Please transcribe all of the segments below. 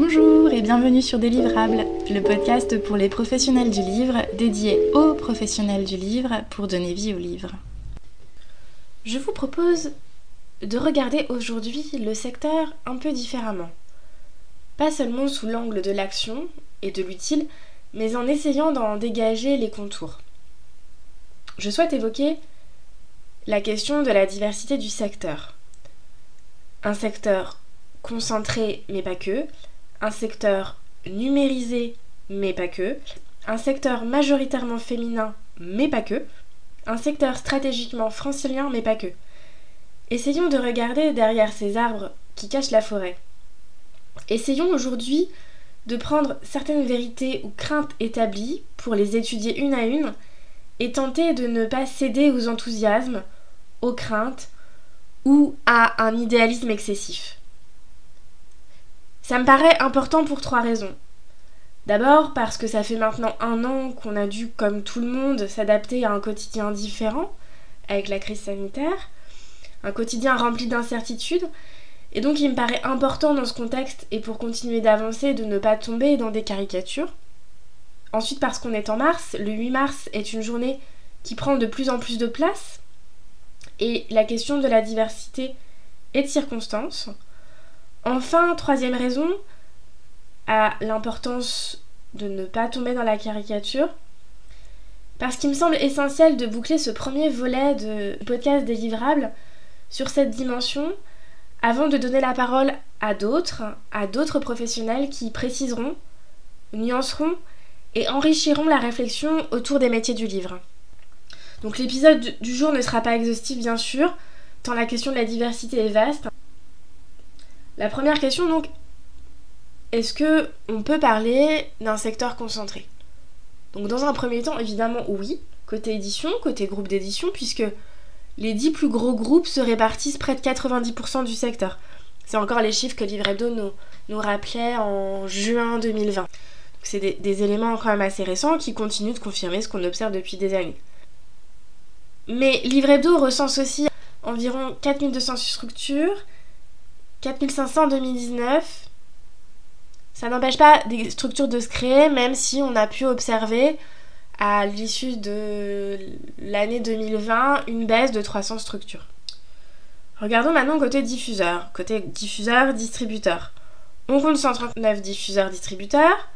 Bonjour et bienvenue sur Délivrables, le podcast pour les professionnels du livre, dédié aux professionnels du livre pour donner vie au livre. Je vous propose de regarder aujourd'hui le secteur un peu différemment. Pas seulement sous l'angle de l'action et de l'utile, mais en essayant d'en dégager les contours. Je souhaite évoquer la question de la diversité du secteur. Un secteur concentré mais pas que, un secteur numérisé, mais pas que, un secteur majoritairement féminin, mais pas que, un secteur stratégiquement francilien, mais pas que. Essayons de regarder derrière ces arbres qui cachent la forêt. Essayons aujourd'hui de prendre certaines vérités ou craintes établies pour les étudier une à une et tenter de ne pas céder aux enthousiasmes, aux craintes ou à un idéalisme excessif. Ça me paraît important pour trois raisons. D'abord parce que ça fait maintenant un an qu'on a dû, comme tout le monde, s'adapter à un quotidien différent avec la crise sanitaire, un quotidien rempli d'incertitudes, et donc il me paraît important dans ce contexte et pour continuer d'avancer de ne pas tomber dans des caricatures. Ensuite parce qu'on est en mars, le 8 mars est une journée qui prend de plus en plus de place, et la question de la diversité et de circonstances. Enfin, troisième raison, à l'importance de ne pas tomber dans la caricature, parce qu'il me semble essentiel de boucler ce premier volet de podcast délivrable sur cette dimension avant de donner la parole à d'autres, à d'autres professionnels qui préciseront, nuanceront et enrichiront la réflexion autour des métiers du livre. Donc l'épisode du jour ne sera pas exhaustif bien sûr, tant la question de la diversité est vaste. La première question donc, est-ce que on peut parler d'un secteur concentré? Donc dans un premier temps, évidemment oui, côté édition, côté groupe d'édition, puisque les 10 plus gros groupes se répartissent près de 90% du secteur. C'est encore les chiffres que Livre Hebdo nous, nous rappelait en juin 2020. C'est des, éléments quand même assez récents qui continuent de confirmer ce qu'on observe depuis des années. Mais Livre Hebdo recense aussi environ 4200 structures 4500 en 2019. Ça n'empêche pas des structures de se créer, même si on a pu observer à l'issue de l'année 2020 une baisse de 300 structures. Regardons maintenant côté diffuseur, côté diffuseur-distributeur. On compte 139 diffuseurs-distributeurs,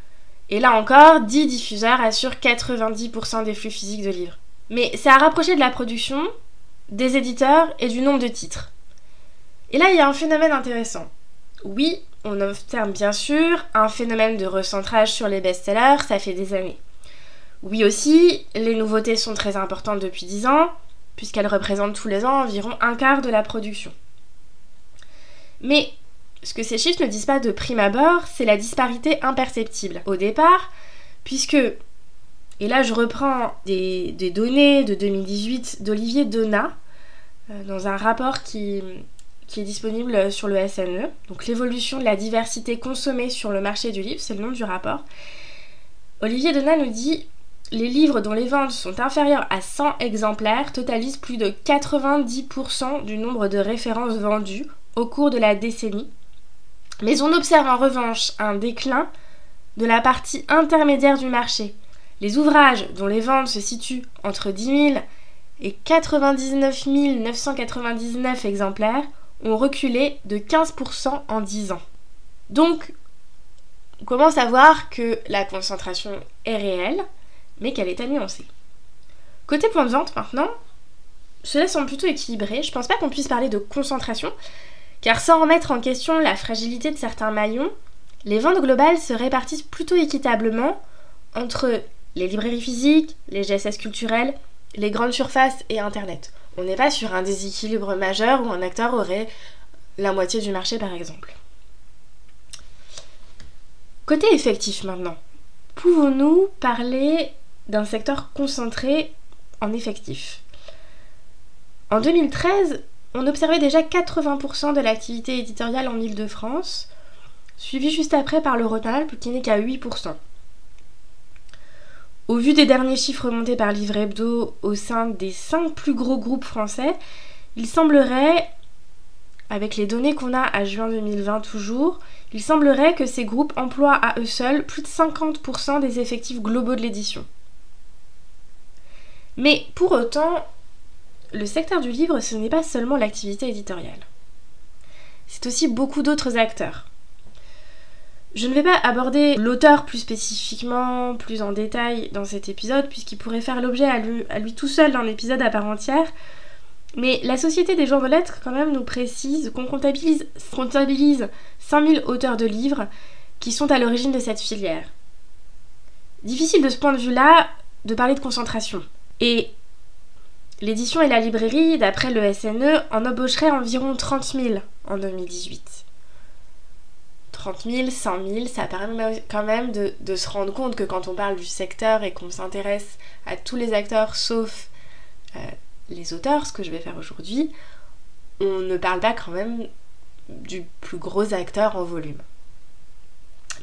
et là encore, 10 diffuseurs assurent 90% des flux physiques de livres. Mais c'est à rapprocher de la production, des éditeurs et du nombre de titres. Et là, il y a un phénomène intéressant. Oui, on observe bien sûr un phénomène de recentrage sur les best-sellers, ça fait des années. Oui aussi, les nouveautés sont très importantes depuis 10 ans, puisqu'elles représentent tous les ans environ un quart de la production. Mais ce que ces chiffres ne disent pas de prime abord, c'est la disparité imperceptible au départ, puisque, et là je reprends des, données de 2018 d'Olivier Donat, euh, dans un rapport qui, qui est disponible sur le SNE. Donc l'évolution de la diversité consommée sur le marché du livre, c'est le nom du rapport. Olivier Donat nous dit les livres dont les ventes sont inférieures à 100 exemplaires totalisent plus de 90% du nombre de références vendues au cours de la décennie. Mais on observe en revanche un déclin de la partie intermédiaire du marché. Les ouvrages dont les ventes se situent entre 10 000 et 99 999 exemplaires ont reculé de 15% en 10 ans. Donc, on commence à voir que la concentration est réelle, mais qu'elle est à. Côté point de vente maintenant, cela semble plutôt équilibré. Je pense pas qu'on puisse parler de concentration, car sans remettre en question la fragilité de certains maillons, les ventes globales se répartissent plutôt équitablement entre les librairies physiques, les GSS culturels, les grandes surfaces et Internet. On n'est pas sur un déséquilibre majeur où un acteur aurait la moitié du marché par exemple. Côté effectif maintenant, pouvons-nous parler d'un secteur concentré en effectif? En 2013, on observait déjà 80% de l'activité éditoriale en Ile-de-France, suivi juste après par le Rhône-Alpes qui n'est qu'à 8%. Au vu des derniers chiffres montés par Livre Hebdo au sein des 5 plus gros groupes français, il semblerait avec les données qu'on a à juin 2020 toujours, il semblerait que ces groupes emploient à eux seuls plus de 50% des effectifs globaux de l'édition. Mais pour autant, le secteur du livre, ce n'est pas seulement l'activité éditoriale. C'est aussi beaucoup d'autres acteurs. Je ne vais pas aborder l'auteur plus spécifiquement, plus en détail dans cet épisode, puisqu'il pourrait faire l'objet à lui, tout seul d'un épisode à part entière, mais la Société des gens de lettres, quand même, nous précise qu'on comptabilise, comptabilise 5000 auteurs de livres qui sont à l'origine de cette filière. Difficile de ce point de vue-là de parler de concentration. Et l'édition et la librairie, d'après le SNE, en embaucheraient environ 30 000 en 2018. 30 000, 100 000, ça permet quand même de, se rendre compte que quand on parle du secteur et qu'on s'intéresse à tous les acteurs sauf euh, les auteurs, ce que je vais faire aujourd'hui, on ne parle pas quand même du plus gros acteur en volume.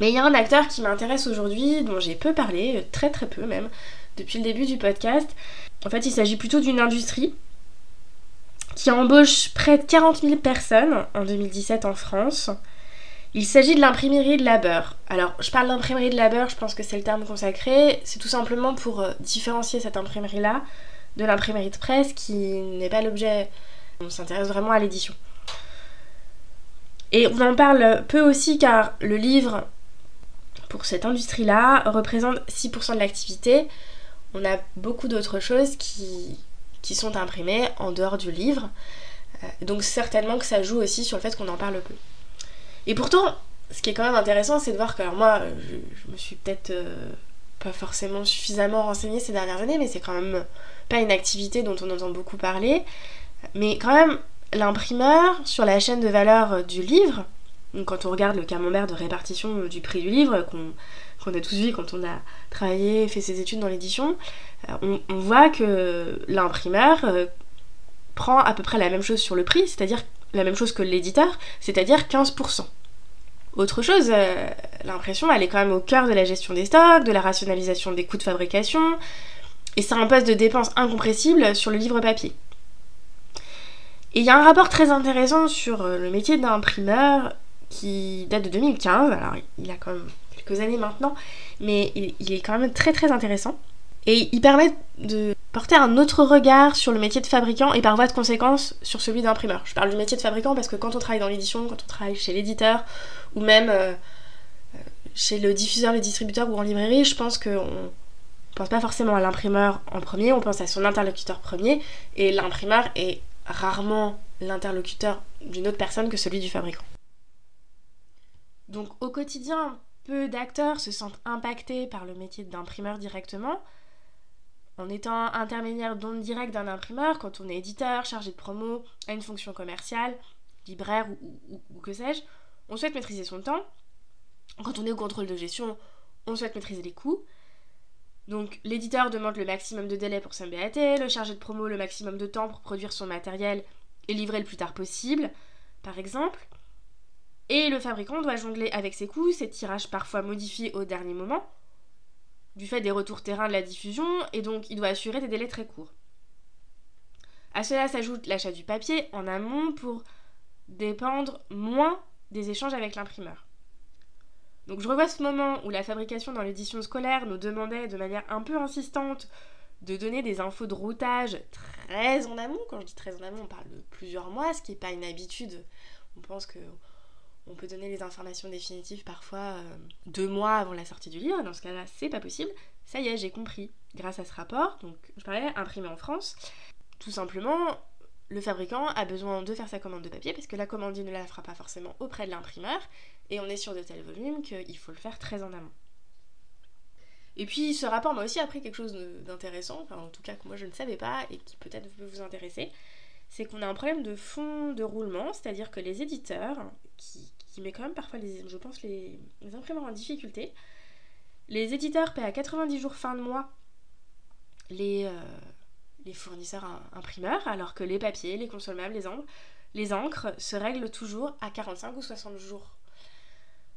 Mais il y a un acteur qui m'intéresse aujourd'hui, dont j'ai peu parlé, très très peu même, depuis le début du podcast. En fait, il s'agit plutôt d'une industrie qui embauche près de 40 000 personnes en 2017 en France. Il s'agit de l'imprimerie de labeur. Alors, je parle d'imprimerie de labeur, je pense que c'est le terme consacré. C'est tout simplement pour euh, différencier cette imprimerie-là de l'imprimerie de presse qui n'est pas l'objet. On s'intéresse vraiment à l'édition. Et on en parle peu aussi car le livre, pour cette industrie-là, représente 6% de l'activité. On a beaucoup d'autres choses qui, qui sont imprimées en dehors du livre. Euh, donc certainement que ça joue aussi sur le fait qu'on en parle peu. Et pourtant, ce qui est quand même intéressant, c'est de voir que alors moi, je, me suis peut-être euh, pas forcément suffisamment renseignée ces dernières années, mais c'est quand même pas une activité dont on entend beaucoup parler. Mais quand même, l'imprimeur, sur la chaîne de valeur du livre, quand on regarde le camembert de répartition du prix du livre, qu'on a tous vu quand on a travaillé, fait ses études dans l'édition, euh, on, voit que l'imprimeur euh, prend à peu près la même chose sur le prix, c'est-à-dire la même chose que l'éditeur, c'est-à-dire 15%. Autre chose, euh, l'impression, elle est quand même au cœur de la gestion des stocks, de la rationalisation des coûts de fabrication, et c'est un poste de dépense incompressible sur le livre papier. Et il y a un rapport très intéressant sur euh, le métier d'imprimeur qui date de 2015, alors il a quand même quelques années maintenant, mais il est quand même très très intéressant. Et il permet de porter un autre regard sur le métier de fabricant et par voie de conséquence sur celui d'imprimeur. Je parle du métier de fabricant parce que quand on travaille dans l'édition, quand on travaille chez l'éditeur ou même euh, euh, chez le diffuseur, le distributeur ou en librairie, je pense qu'on pense pas forcément à l'imprimeur en premier, on pense à son interlocuteur premier et l'imprimeur est rarement l'interlocuteur d'une autre personne que celui du fabricant. Donc au quotidien, peu d'acteurs se sentent impactés par le métier d'imprimeur directement, en étant intermédiaire d'onde directe d'un imprimeur, quand on est éditeur, chargé de promo, à une fonction commerciale, libraire ou, que sais-je, on souhaite maîtriser son temps. Quand on est au contrôle de gestion, on souhaite maîtriser les coûts. Donc l'éditeur demande le maximum de délai pour son le chargé de promo le maximum de temps pour produire son matériel et livrer le plus tard possible, par exemple. Et le fabricant doit jongler avec ses coûts, ses tirages parfois modifiés au dernier moment, du fait des retours terrain de la diffusion, et donc il doit assurer des délais très courts. À cela s'ajoute l'achat du papier en amont pour dépendre moins des échanges avec l'imprimeur. Donc je revois ce moment où la fabrication dans l'édition scolaire nous demandait de manière un peu insistante de donner des infos de routage très en amont. Quand je dis très en amont, on parle de plusieurs mois, ce qui n'est pas une habitude. On pense que on peut donner les informations définitives parfois euh, deux mois avant la sortie du livre. Dans ce cas-là, c'est pas possible. Ça y est, j'ai compris. Grâce à ce rapport, donc je parlais imprimé en France, tout simplement, le fabricant a besoin de faire sa commande de papier parce que la commande il ne la fera pas forcément auprès de l'imprimeur et on est sur de tels volumes qu'il faut le faire très en amont. Et puis ce rapport m'a aussi appris quelque chose d'intéressant, enfin en tout cas que moi je ne savais pas et qui peut-être peut vous intéresser, c'est qu'on a un problème de fond de roulement, c'est-à-dire que les éditeurs, qui, qui met quand même parfois, les, je pense, les, imprimeurs en difficulté. Les éditeurs paient à 90 jours fin de mois les, euh, les fournisseurs imprimeurs, alors que les papiers, les consommables, les encres, les encres se règlent toujours à 45 ou 60 jours.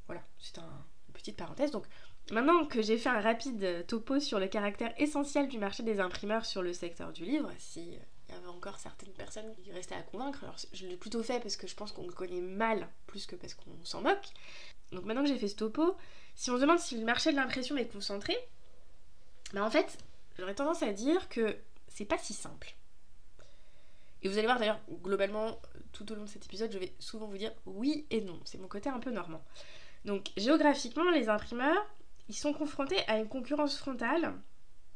Voilà, c'est un, une petite parenthèse. Donc maintenant que j'ai fait un rapide topo sur le caractère essentiel du marché des imprimeurs sur le secteur du livre, s'il y il y avait encore certaines personnes qui restaient à convaincre. Alors je l'ai plutôt fait parce que je pense qu'on le connaît mal plus que parce qu'on s'en moque. Donc maintenant que j'ai fait ce topo, si on se demande si le marché de l'impression est concentré, ben en fait, j'aurais tendance à dire que c'est pas si simple. Et vous allez voir d'ailleurs, globalement, tout au long de cet épisode, je vais souvent vous dire oui et non. C'est mon côté un peu normand. Donc géographiquement, les imprimeurs, ils sont confrontés à une concurrence frontale.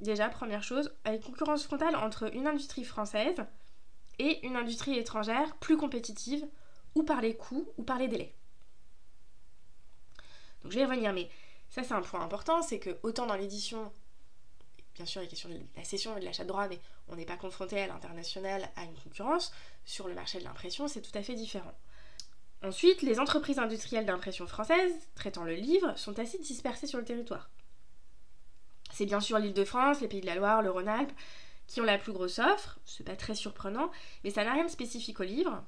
Déjà, première chose, à une concurrence frontale entre une industrie française et une industrie étrangère plus compétitive, ou par les coûts, ou par les délais. Donc je vais y revenir, mais ça c'est un point important, c'est que autant dans l'édition bien sûr, les questions de la cession et de l'achat de droits, mais on n'est pas confronté à l'international à une concurrence. Sur le marché de l'impression, c'est tout à fait différent. Ensuite, les entreprises industrielles d'impression françaises traitant le livre sont assez dispersées sur le territoire. C'est bien sûr l'île de France, les pays de la Loire, le Rhône-Alpes qui ont la plus grosse offre, c'est pas très surprenant, mais ça n'a rien de spécifique au livre.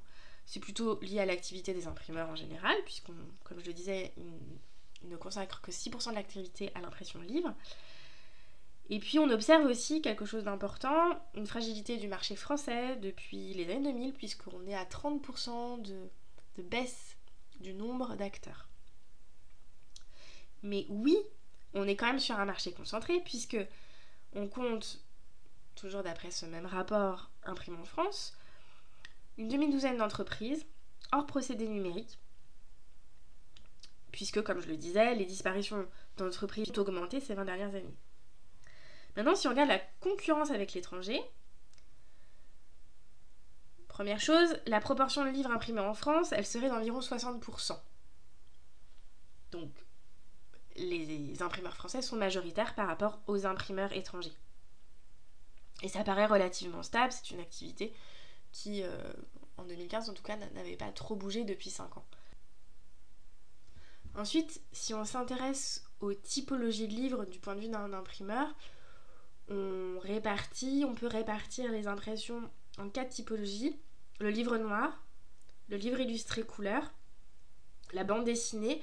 C'est plutôt lié à l'activité des imprimeurs en général, puisqu'on, comme je le disais, ils ne consacrent que 6% de l'activité à l'impression de livres. Et puis on observe aussi quelque chose d'important, une fragilité du marché français depuis les années 2000, puisqu'on est à 30% de, de baisse du nombre d'acteurs. Mais oui, on est quand même sur un marché concentré, puisque on compte, toujours d'après ce même rapport Imprimant France, une demi-douzaine d'entreprises hors procédé numérique, puisque, comme je le disais, les disparitions d'entreprises ont augmenté ces 20 dernières années. Maintenant, si on regarde la concurrence avec l'étranger, première chose, la proportion de livres imprimés en France, elle serait d'environ 60%. Donc, les imprimeurs français sont majoritaires par rapport aux imprimeurs étrangers. Et ça paraît relativement stable, c'est une activité qui, euh, en 2015 en tout cas, n'avait pas trop bougé depuis 5 ans. Ensuite, si on s'intéresse aux typologies de livres du point de vue d'un imprimeur, on répartit, on peut répartir les impressions en quatre typologies. Le livre noir, le livre illustré couleur, la bande dessinée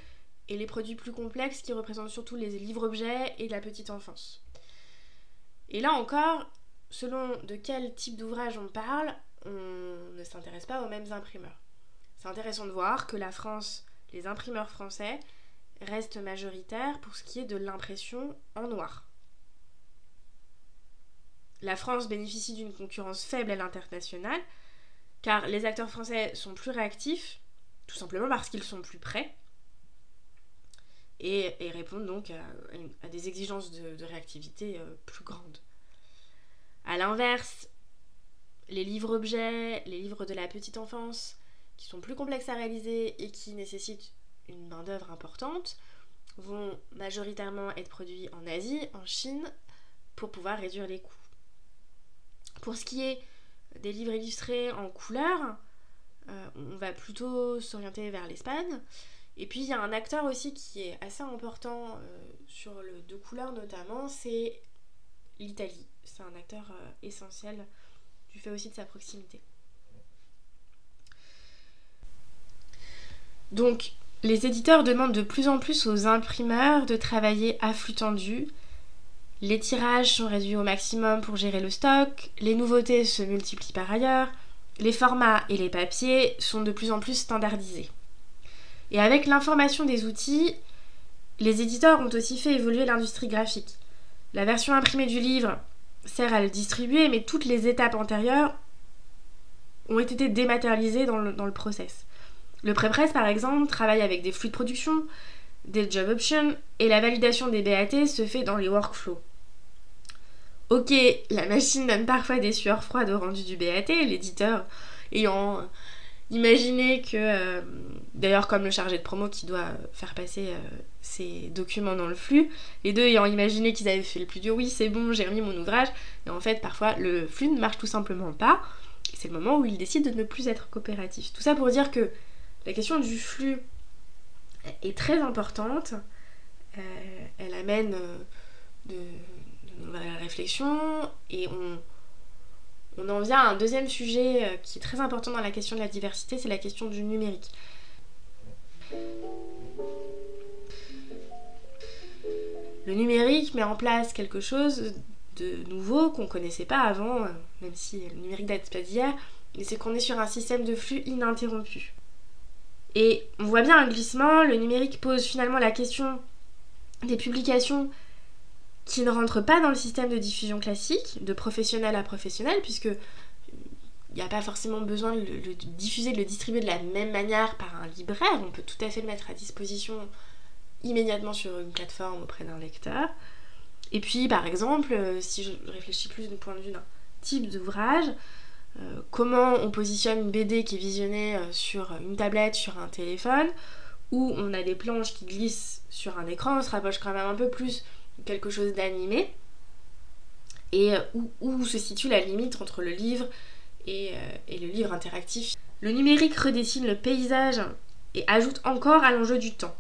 et les produits plus complexes qui représentent surtout les livres-objets et la petite enfance. Et là encore, selon de quel type d'ouvrage on parle, on ne s'intéresse pas aux mêmes imprimeurs. C'est intéressant de voir que la France, les imprimeurs français, restent majoritaires pour ce qui est de l'impression en noir. La France bénéficie d'une concurrence faible à l'international, car les acteurs français sont plus réactifs, tout simplement parce qu'ils sont plus prêts, et, répondent donc à, des exigences de, réactivité euh, plus grandes. A l'inverse, les livres-objets, les livres de la petite enfance, qui sont plus complexes à réaliser et qui nécessitent une main-d'œuvre importante, vont majoritairement être produits en Asie, en Chine, pour pouvoir réduire les coûts. Pour ce qui est des livres illustrés en couleur, euh, on va plutôt s'orienter vers l'Espagne. Et puis il y a un acteur aussi qui est assez important euh, sur le deux couleurs notamment, c'est l'Italie. C'est un acteur euh, essentiel du fait aussi de sa proximité. Donc les éditeurs demandent de plus en plus aux imprimeurs de travailler à flux tendu, les tirages sont réduits au maximum pour gérer le stock, les nouveautés se multiplient par ailleurs, les formats et les papiers sont de plus en plus standardisés. Et avec l'information des outils, les éditeurs ont aussi fait évoluer l'industrie graphique. La version imprimée du livre sert à le distribuer, mais toutes les étapes antérieures ont été dématérialisées dans le, dans process. Le pré-presse, par exemple, travaille avec des flux de production, des job options et la validation des BAT se fait dans les workflows. Ok, la machine donne parfois des sueurs froides au rendu du BAT, l'éditeur ayant imaginé que, euh, d'ailleurs comme le chargé de promo qui doit faire passer euh, ses documents dans le flux, les deux ayant imaginé qu'ils avaient fait le plus dur, oui c'est bon, j'ai remis mon ouvrage, et en fait parfois le flux ne marche tout simplement pas, et c'est le moment où ils décident de ne plus être coopératifs. Tout ça pour dire que la question du flux est très importante. Euh, elle amène euh, de, nouvelles réflexions et on, on en vient à un deuxième sujet euh, qui est très important dans la question de la diversité, c'est la question du numérique. Le numérique met en place quelque chose de nouveau qu'on connaissait pas avant, euh, même si le numérique date pas d'hier, c'est qu'on est sur un système de flux ininterrompu. Et on voit bien un glissement, le numérique pose finalement la question des publications qui ne rentrent pas dans le système de diffusion classique, de professionnel à professionnel, puisque il n'y a pas forcément besoin de le, diffuser, de le distribuer de la même manière par un libraire. On peut tout à fait le mettre à disposition immédiatement sur une plateforme auprès d'un lecteur. Et puis, par exemple, euh, si je réfléchis plus du point de vue d'un type d'ouvrage, euh, comment on positionne une BD qui est visionnée euh, sur une tablette, sur un téléphone, où on a des planches qui glissent sur un écran, on se rapproche quand même un peu plus quelque chose d'animé, et où, se situe la limite entre le livre et, et le livre interactif. Le numérique redessine le paysage et ajoute encore à l'enjeu du temps.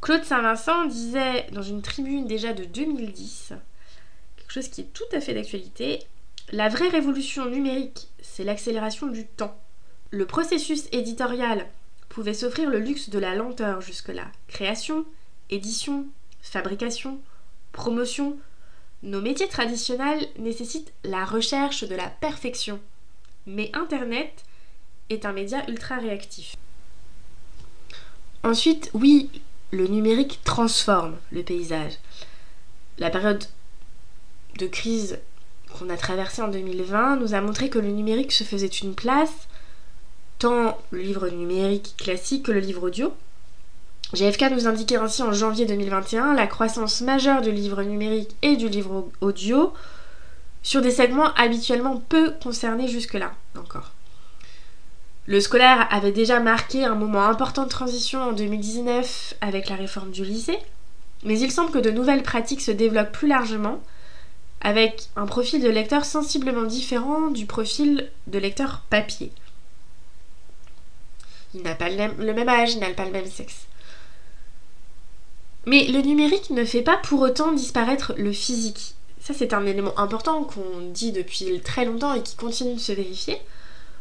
Claude Saint-Vincent disait dans une tribune déjà de 2010, quelque chose qui est tout à fait d'actualité, la vraie révolution numérique, c'est l'accélération du temps. Le processus éditorial pouvait s'offrir le luxe de la lenteur jusque-là. Création, édition, fabrication, promotion, nos métiers traditionnels nécessitent la recherche de la perfection. Mais Internet est un média ultra réactif. Ensuite, oui, le numérique transforme le paysage. La période de crise qu'on a traversée en 2020 nous a montré que le numérique se faisait une place, tant le livre numérique classique que le livre audio. GFK nous indiquait ainsi en janvier 2021 la croissance majeure du livre numérique et du livre audio sur des segments habituellement peu concernés jusque-là encore. Le scolaire avait déjà marqué un moment important de transition en 2019 avec la réforme du lycée, mais il semble que de nouvelles pratiques se développent plus largement avec un profil de lecteur sensiblement différent du profil de lecteur papier. Il n'a pas le même âge, il n'a pas le même sexe. Mais le numérique ne fait pas pour autant disparaître le physique. Ça, c'est un élément important qu'on dit depuis très longtemps et qui continue de se vérifier.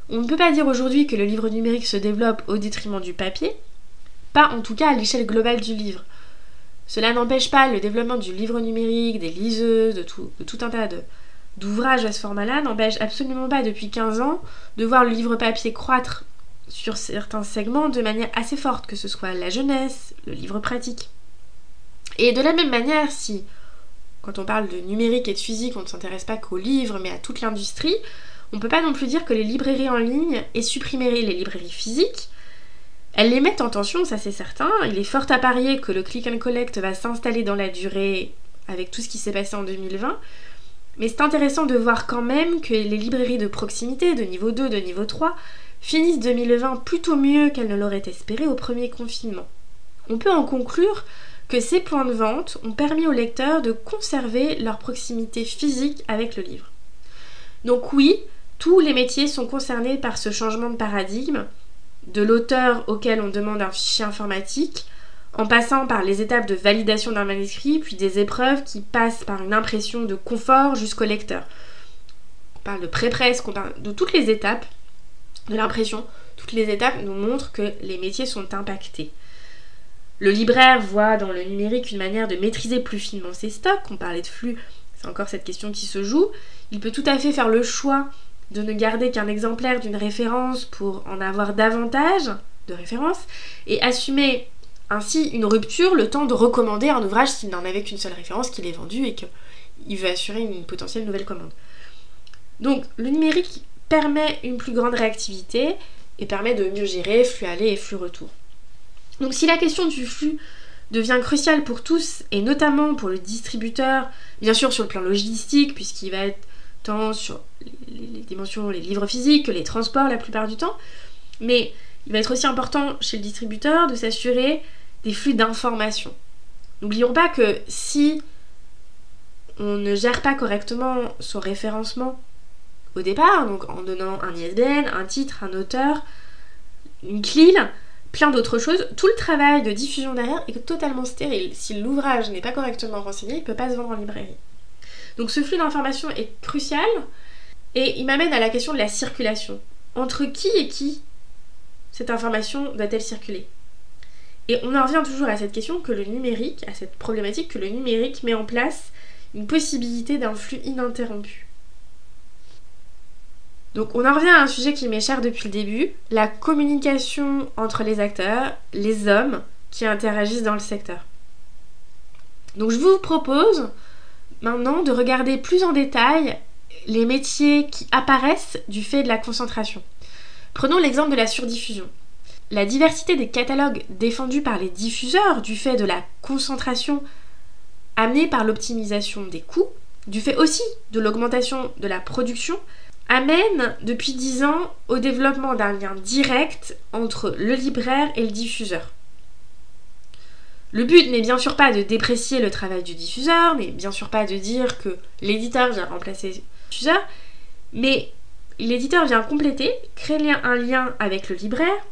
On ne peut pas dire aujourd'hui que le livre numérique se développe au détriment du papier, pas en tout cas à l'échelle globale du livre. Cela n'empêche pas le développement du livre numérique, des liseuses, de tout, un tas d'ouvrages à ce format-là, n'empêche absolument pas depuis 15 ans de voir le livre papier croître sur certains segments de manière assez forte, que ce soit la jeunesse, le livre pratique. Et de la même manière, si quand on parle de numérique et de physique, on ne s'intéresse pas qu'au livre, mais à toute l'industrie, on peut pas non plus dire que les librairies en ligne aient supprimé les librairies physiques. Elles les mettent en tension, ça c'est certain. Il est fort à parier que le click and collect va s'installer dans la durée avec tout ce qui s'est passé en 2020. Mais c'est intéressant de voir quand même que les librairies de proximité, de niveau 2, de niveau 3, finissent 2020 plutôt mieux qu'elles ne l'auraient espéré au premier confinement. On peut en conclure que ces points de vente ont permis aux lecteurs de conserver leur proximité physique avec le livre. Donc oui, tous les métiers sont concernés par ce changement de paradigme, de l'auteur auquel on demande un fichier informatique, en passant par les étapes de validation d'un manuscrit, puis des épreuves qui passent par une impression de confort jusqu'au lecteur. On parle de pré-presse, de toutes les étapes de l'impression. Toutes les étapes nous montrent que les métiers sont impactés. Le libraire voit dans le numérique une manière de maîtriser plus finement ses stocks. On parlait de flux, c'est encore cette question qui se joue. Il peut tout à fait faire le choix de ne garder qu'un exemplaire d'une référence pour en avoir davantage de références et assumer ainsi une rupture, le temps de recommander un ouvrage s'il n'en avait qu'une seule référence, qu'il est vendu et qu'il veut assurer une potentielle nouvelle commande. Donc le numérique permet une plus grande réactivité et permet de mieux gérer flux aller et flux retour. Donc si la question du flux devient cruciale pour tous et notamment pour le distributeur, bien sûr sur le plan logistique puisqu'il va être tant sur les, dimensions, les livres physiques que les transports la plupart du temps. Mais il va être aussi important chez le distributeur de s'assurer des flux d'informations. N'oublions pas que si on ne gère pas correctement son référencement au départ, donc en donnant un ISBN, un titre, un auteur, une CLIL, plein d'autres choses, tout le travail de diffusion derrière est totalement stérile. Si l'ouvrage n'est pas correctement renseigné, il ne peut pas se vendre en librairie. Donc ce flux d'informations est crucial et il m'amène à la question de la circulation. Entre qui et qui cette information doit-elle circuler? Et on en revient toujours à cette question que le numérique, à cette problématique que le numérique met en place une possibilité d'un flux ininterrompu. Donc on en revient à un sujet qui m'est cher depuis le début, la communication entre les acteurs, les hommes qui interagissent dans le secteur. Donc je vous propose maintenant de regarder plus en détail les métiers qui apparaissent du fait de la concentration. Prenons l'exemple de la surdiffusion. La diversité des catalogues défendus par les diffuseurs du fait de la concentration amenée par l'optimisation des coûts, du fait aussi de l'augmentation de la production, amène depuis 10 ans au développement d'un lien direct entre le libraire et le diffuseur. Le but n'est bien sûr pas de déprécier le travail du diffuseur, n'est bien sûr pas de dire que l'éditeur vient remplacer le diffuseur, mais l'éditeur vient compléter, créer un lien avec le libraire,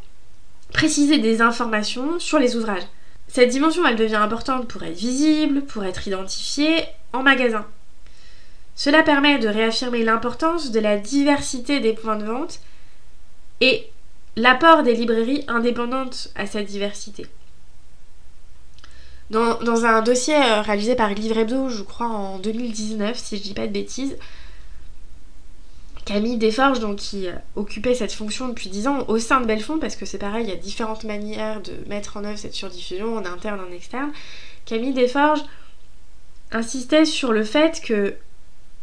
préciser des informations sur les ouvrages. Cette dimension, elle devient importante pour être visible, pour être identifiée en magasin. Cela permet de réaffirmer l'importance de la diversité des points de vente et l'apport des librairies indépendantes à cette diversité. Dans, un dossier euh, réalisé par Livre Hebdo, je crois en 2019, si je dis pas de bêtises, Camille Desforges, donc, qui euh, occupait cette fonction depuis 10 ans au sein de Belfond, parce que c'est pareil, il y a différentes manières de mettre en œuvre cette surdiffusion, en interne, en externe. Camille Desforges insistait sur le fait que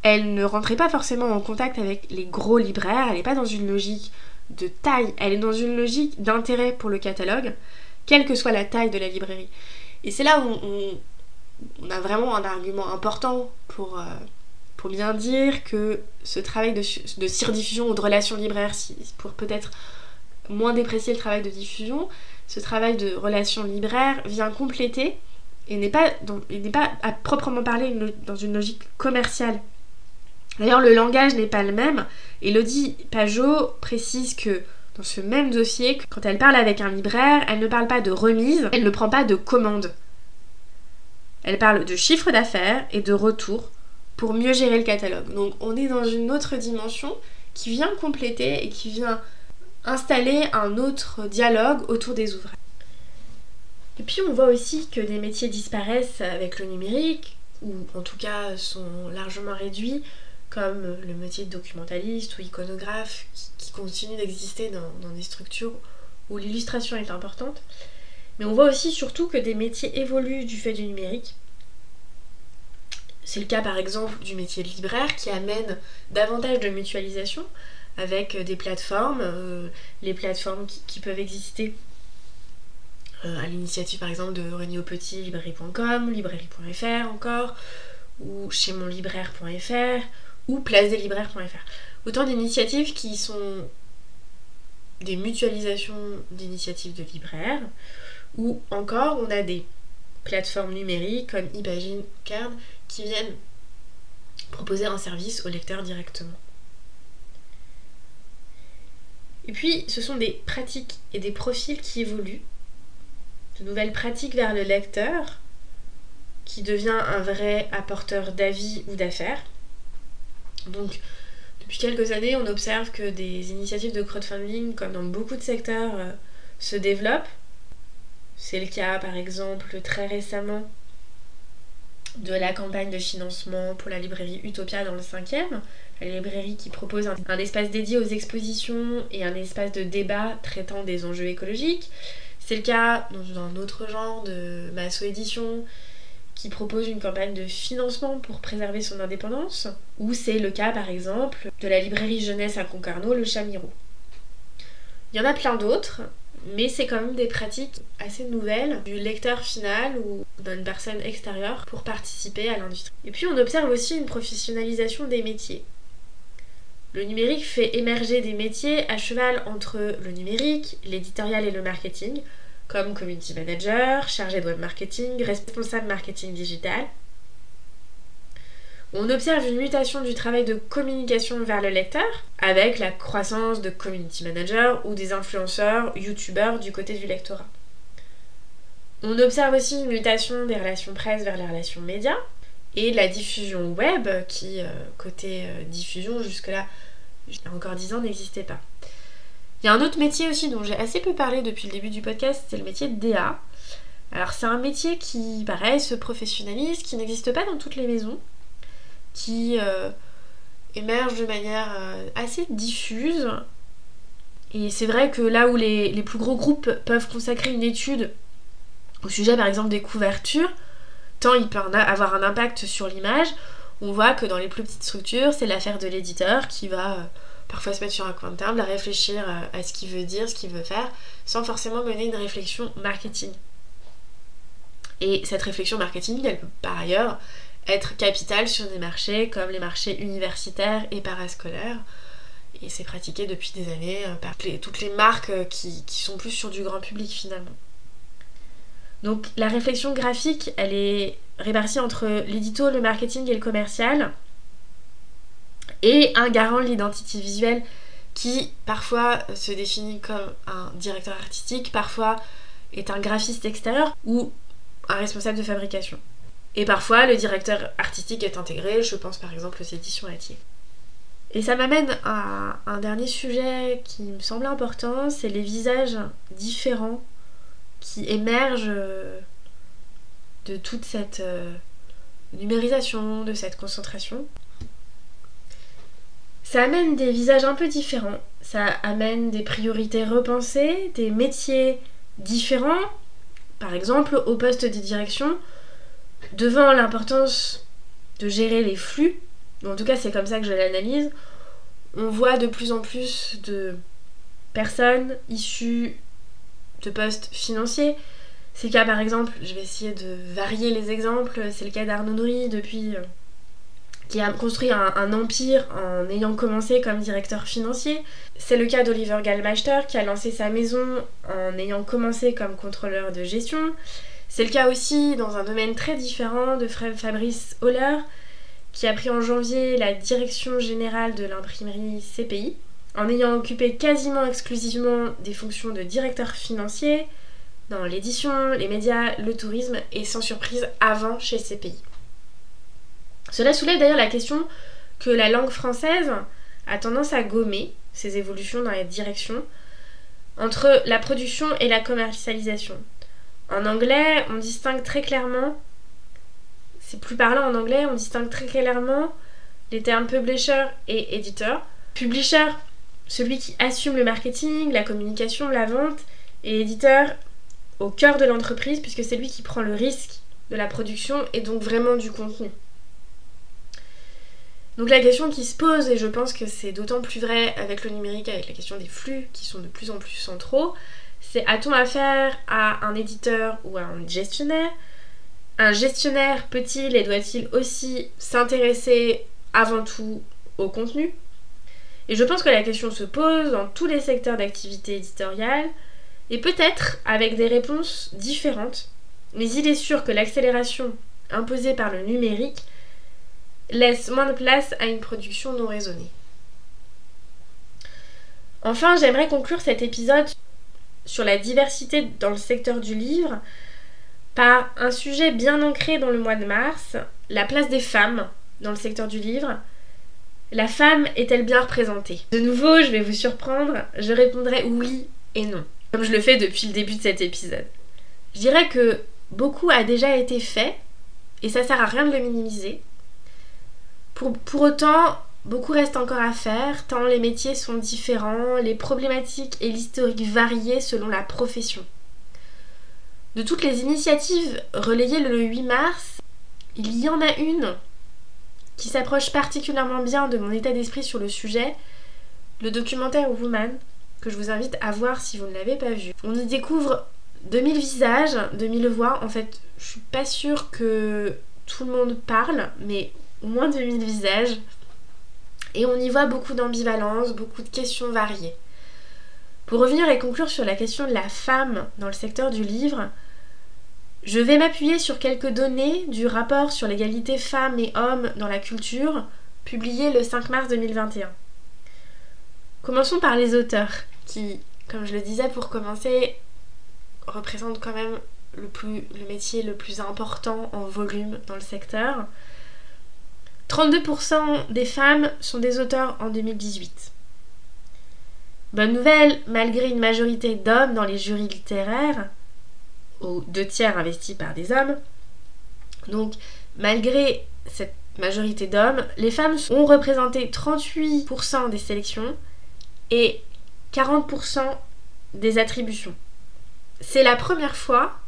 elle ne rentrait pas forcément en contact avec les gros libraires, elle n'est pas dans une logique de taille, elle est dans une logique d'intérêt pour le catalogue, quelle que soit la taille de la librairie. Et c'est là où on, a vraiment un argument important pour, euh, pour bien dire que ce travail de, de surdiffusion ou de relation libraire, pour peut-être moins déprécier le travail de diffusion, ce travail de relation libraire vient compléter et n'est pas, pas à proprement parler dans une logique commerciale D'ailleurs, le langage n'est pas le même. Elodie Pajot précise que dans ce même dossier, quand elle parle avec un libraire, elle ne parle pas de remise, elle ne prend pas de commande. Elle parle de chiffre d'affaires et de retour pour mieux gérer le catalogue. Donc on est dans une autre dimension qui vient compléter et qui vient installer un autre dialogue autour des ouvrages. Et puis on voit aussi que des métiers disparaissent avec le numérique, ou en tout cas sont largement réduits comme le métier de documentaliste ou iconographe qui, continue d'exister dans, des structures où l'illustration est importante. Mais on voit aussi surtout que des métiers évoluent du fait du numérique. C'est le cas par exemple du métier de libraire qui amène davantage de mutualisation avec des plateformes, euh, les plateformes qui, peuvent exister euh, à l'initiative par exemple de René librairie.com, librairie.fr encore, ou chez monlibraire.fr, ou placedeslibraires.fr. Autant d'initiatives qui sont des mutualisations d'initiatives de libraires, ou encore on a des plateformes numériques comme Ibagine Card qui viennent proposer un service au lecteur directement. Et puis, ce sont des pratiques et des profils qui évoluent, de nouvelles pratiques vers le lecteur, qui devient un vrai apporteur d'avis ou d'affaires, donc, depuis quelques années, on observe que des initiatives de crowdfunding, comme dans beaucoup de secteurs, euh, se développent. C'est le cas, par exemple, très récemment de la campagne de financement pour la librairie Utopia dans le 5e, la librairie qui propose un, espace dédié aux expositions et un espace de débat traitant des enjeux écologiques. C'est le cas dans un autre genre de Masso Édition qui propose une campagne de financement pour préserver son indépendance, ou c'est le cas par exemple de la librairie jeunesse à Concarneau, le Chamiro. Il y en a plein d'autres, mais c'est quand même des pratiques assez nouvelles du lecteur final ou d'une personne extérieure pour participer à l'industrie. Et puis on observe aussi une professionnalisation des métiers. Le numérique fait émerger des métiers à cheval entre le numérique, l'éditorial et le marketing, comme community manager, chargé de web marketing, responsable marketing digital. On observe une mutation du travail de communication vers le lecteur avec la croissance de community manager ou des influenceurs, youtubeurs du côté du lectorat. On observe aussi une mutation des relations presse vers les relations médias et la diffusion web qui, euh, côté euh, diffusion, jusque-là, il y a encore 10 ans, n'existait pas. Il y a un autre métier aussi dont j'ai assez peu parlé depuis le début du podcast, c'est le métier de DA. Alors c'est un métier qui, pareil, se professionnalise, qui n'existe pas dans toutes les maisons. qui émergent de manière assez diffuse. Et c'est vrai que là où les, les plus gros groupes peuvent consacrer une étude au sujet par exemple des couvertures, tant il peut avoir un impact sur l'image, on voit que dans les plus petites structures, c'est l'affaire de l'éditeur qui va euh, parfois se mettre sur un coin de table à réfléchir euh, à ce qu'il veut dire, ce qu'il veut faire, sans forcément mener une réflexion marketing. Et cette réflexion marketing, elle peut par ailleurs être capitale sur des marchés comme les marchés universitaires et parascolaires. Et c'est pratiqué depuis des années euh, par toutes les marques qui, qui sont plus sur du grand public finalement. Donc la réflexion graphique, elle est répartie entre l'édito, le marketing et le commercial. Et un garant de l'identité visuelle qui parfois se définit comme un directeur artistique, parfois est un graphiste extérieur ou un responsable de fabrication. Et parfois, le directeur artistique est intégré, je pense par exemple aux éditions Atier. Et ça m'amène à un dernier sujet qui me semble important, c'est les visages différents qui émerge euh, de toute cette euh, numérisation, de cette concentration. Ça amène des visages un peu différents, ça amène des priorités repensées, des métiers différents. Par exemple, au poste de direction, devant l'importance de gérer les flux, en tout cas c'est comme ça que je l'analyse, on voit de plus en plus de personnes issues de postes financiers. C'est le cas par exemple, je vais essayer de varier les exemples, c'est le cas d'Arnaud Nouri depuis euh, qui a construit un, empire en ayant commencé comme directeur financier. C'est le cas d'Oliver Gallmeister qui a lancé sa maison en ayant commencé comme contrôleur de gestion. C'est le cas aussi dans un domaine très différent de Fabrice Holler qui a pris en janvier la direction générale de l'imprimerie CPI en ayant occupé quasiment exclusivement des fonctions de directeur financier dans l'édition, les médias, le tourisme et sans surprise avant chez CPI. Cela soulève d'ailleurs la question que la langue française a tendance à gommer ses évolutions dans la direction entre la production et la commercialisation. En anglais, on distingue très clairement, c'est plus parlant en anglais, on distingue très clairement les termes publisher et éditeur. Publisher celui qui assume le marketing, la communication, la vente, et l'éditeur au cœur de l'entreprise, puisque c'est lui qui prend le risque de la production et donc vraiment du contenu. Donc la question qui se pose, et je pense que c'est d'autant plus vrai avec le numérique, avec la question des flux qui sont de plus en plus centraux, c'est a-t-on affaire à un éditeur ou à un gestionnaire? Un gestionnaire peut-il et doit-il aussi s'intéresser avant tout au contenu? Et je pense que la question se pose dans tous les secteurs d'activité éditoriale, et peut-être avec des réponses différentes, mais il est sûr que l'accélération imposée par le numérique laisse moins de place à une production non raisonnée. Enfin, j'aimerais conclure cet épisode sur la diversité dans le secteur du livre par un sujet bien ancré dans le mois de mars, la place des femmes dans le secteur du livre, la femme est-elle bien représentée? De nouveau, je vais vous surprendre, je répondrai oui et non, comme je le fais depuis le début de cet épisode. Je dirais que beaucoup a déjà été fait, et ça sert à rien de le minimiser. Pour, autant, beaucoup reste encore à faire, tant les métiers sont différents, les problématiques et l'historique varient selon la profession. De toutes les initiatives relayées le 8 mars, il y en a une qui s'approche particulièrement bien de mon état d'esprit sur le sujet, le documentaire Woman, que je vous invite à voir si vous ne l'avez pas vu. On y découvre 2000 visages, 2000 voix. En fait, je suis pas sûre que tout le monde parle, mais moins 2000 visages. Et on y voit beaucoup d'ambivalence, beaucoup de questions variées. Pour revenir et conclure sur la question de la femme dans le secteur du livre, je vais m'appuyer sur quelques données du rapport sur l'égalité femmes et hommes dans la culture, publié le 5 mars 2021. Commençons par les auteurs, qui, comme je le disais pour commencer, représentent quand même le, le métier le plus important en volume dans le secteur. 32% des femmes sont des auteurs en 2018. Bonne nouvelle, malgré une majorité d'hommes dans les jurys littéraires, aux deux tiers investis par des hommes. Donc, malgré cette majorité d'hommes, les femmes ont représenté 38% des sélections et 40% des attributions. C'est la première fois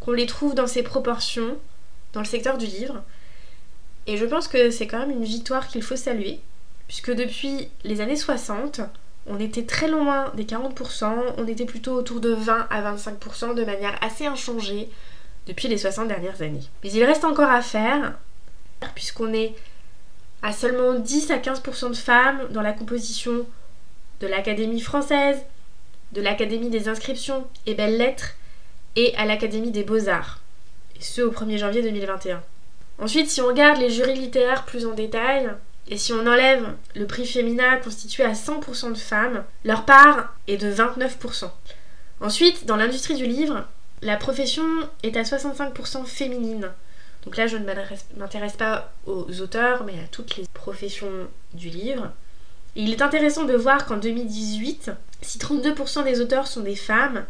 qu'on les trouve dans ces proportions dans le secteur du livre. Et je pense que c'est quand même une victoire qu'il faut saluer, puisque depuis les années 60, on était très loin des 40%, on était plutôt autour de 20 à 25% de manière assez inchangée depuis les 60 dernières années. Mais il reste encore à faire, puisqu'on est à seulement 10 à 15% de femmes dans la composition de l'Académie française, de l'Académie des inscriptions et belles lettres et à l'Académie des beaux-arts, et ce au 1er janvier 2021. Ensuite, si on regarde les jurys littéraires plus en détail, et si on enlève le prix féminin constitué à 100% de femmes, leur part est de 29%. Ensuite, dans l'industrie du livre, la profession est à 65% féminine. Donc là, je ne m'intéresse pas aux auteurs, mais à toutes les professions du livre. il est intéressant de voir qu'en 2018, si 32% des auteurs sont des femmes,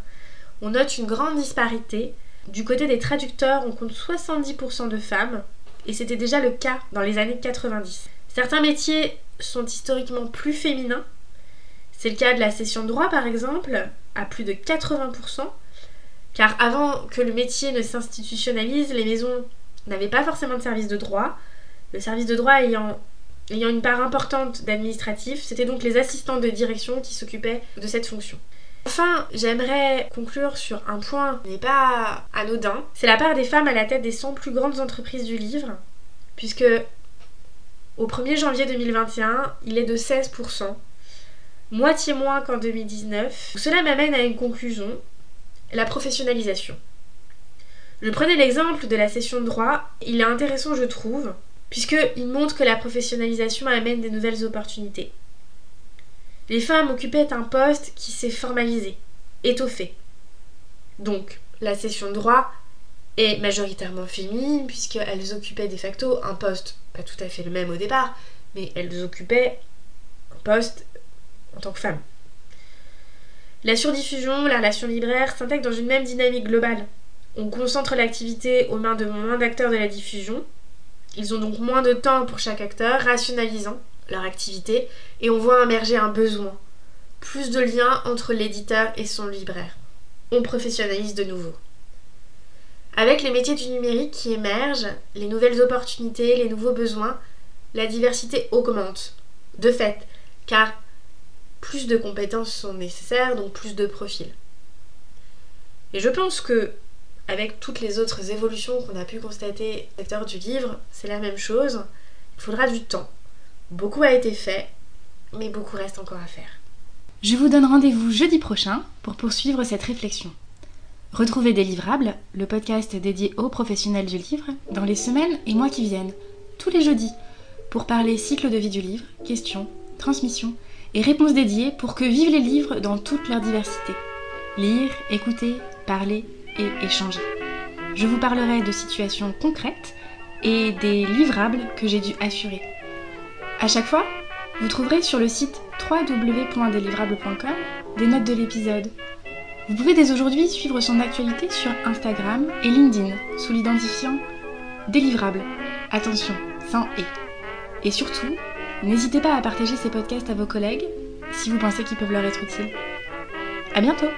on note une grande disparité. Du côté des traducteurs, on compte 70% de femmes, et c'était déjà le cas dans les années 90. Certains métiers sont historiquement plus féminins. C'est le cas de la session de droit par exemple, à plus de 80%, car avant que le métier ne s'institutionnalise, les maisons n'avaient pas forcément de service de droit. Le service de droit ayant, ayant une part importante d'administratif, c'était donc les assistants de direction qui s'occupaient de cette fonction. Enfin, j'aimerais conclure sur un point qui n'est pas anodin. C'est la part des femmes à la tête des 100 plus grandes entreprises du livre, puisque au 1er janvier 2021, il est de 16%, moitié moins qu'en 2019. Cela m'amène à une conclusion, la professionnalisation. Je prenais l'exemple de la session de droit, il est intéressant je trouve, puisqu'il montre que la professionnalisation amène des nouvelles opportunités. Les femmes occupaient un poste qui s'est formalisé, étoffé. Donc, la session de droit est majoritairement féminine, puisqu'elles occupaient de facto un poste pas tout à fait le même au départ, mais elles occupaient un poste en tant que femme. La surdiffusion, la relation libraire s'intègrent dans une même dynamique globale. On concentre l'activité aux mains de moins d'acteurs de la diffusion. Ils ont donc moins de temps pour chaque acteur, rationalisant leur activité, et on voit émerger un besoin. Plus de liens entre l'éditeur et son libraire. On professionnalise de nouveau. Avec les métiers du numérique qui émergent, les nouvelles opportunités, les nouveaux besoins, la diversité augmente. De fait, car plus de compétences sont nécessaires, donc plus de profils. Et je pense que, avec toutes les autres évolutions qu'on a pu constater au secteur du livre, c'est la même chose. Il faudra du temps. Beaucoup a été fait, mais beaucoup reste encore à faire. Je vous donne rendez-vous jeudi prochain pour poursuivre cette réflexion. Retrouvez Délivrable, le podcast dédié aux professionnels du livre, dans les semaines et mois qui viennent, tous les jeudis, pour parler cycle de vie du livre, questions, transmissions et réponses dédiées pour que vivent les livres dans toute leur diversité. Lire, écouter, parler et échanger. Je vous parlerai de situations concrètes et des livrables que j'ai dû assurer. À chaque fois, vous trouverez sur le site www.délivrable.com des notes de l'épisode vous pouvez dès aujourd'hui suivre son actualité sur Instagram et LinkedIn sous l'identifiant délivrable. Attention, sans et. Et surtout, n'hésitez pas à partager ces podcasts à vos collègues si vous pensez qu'ils peuvent leur être utiles. À bientôt!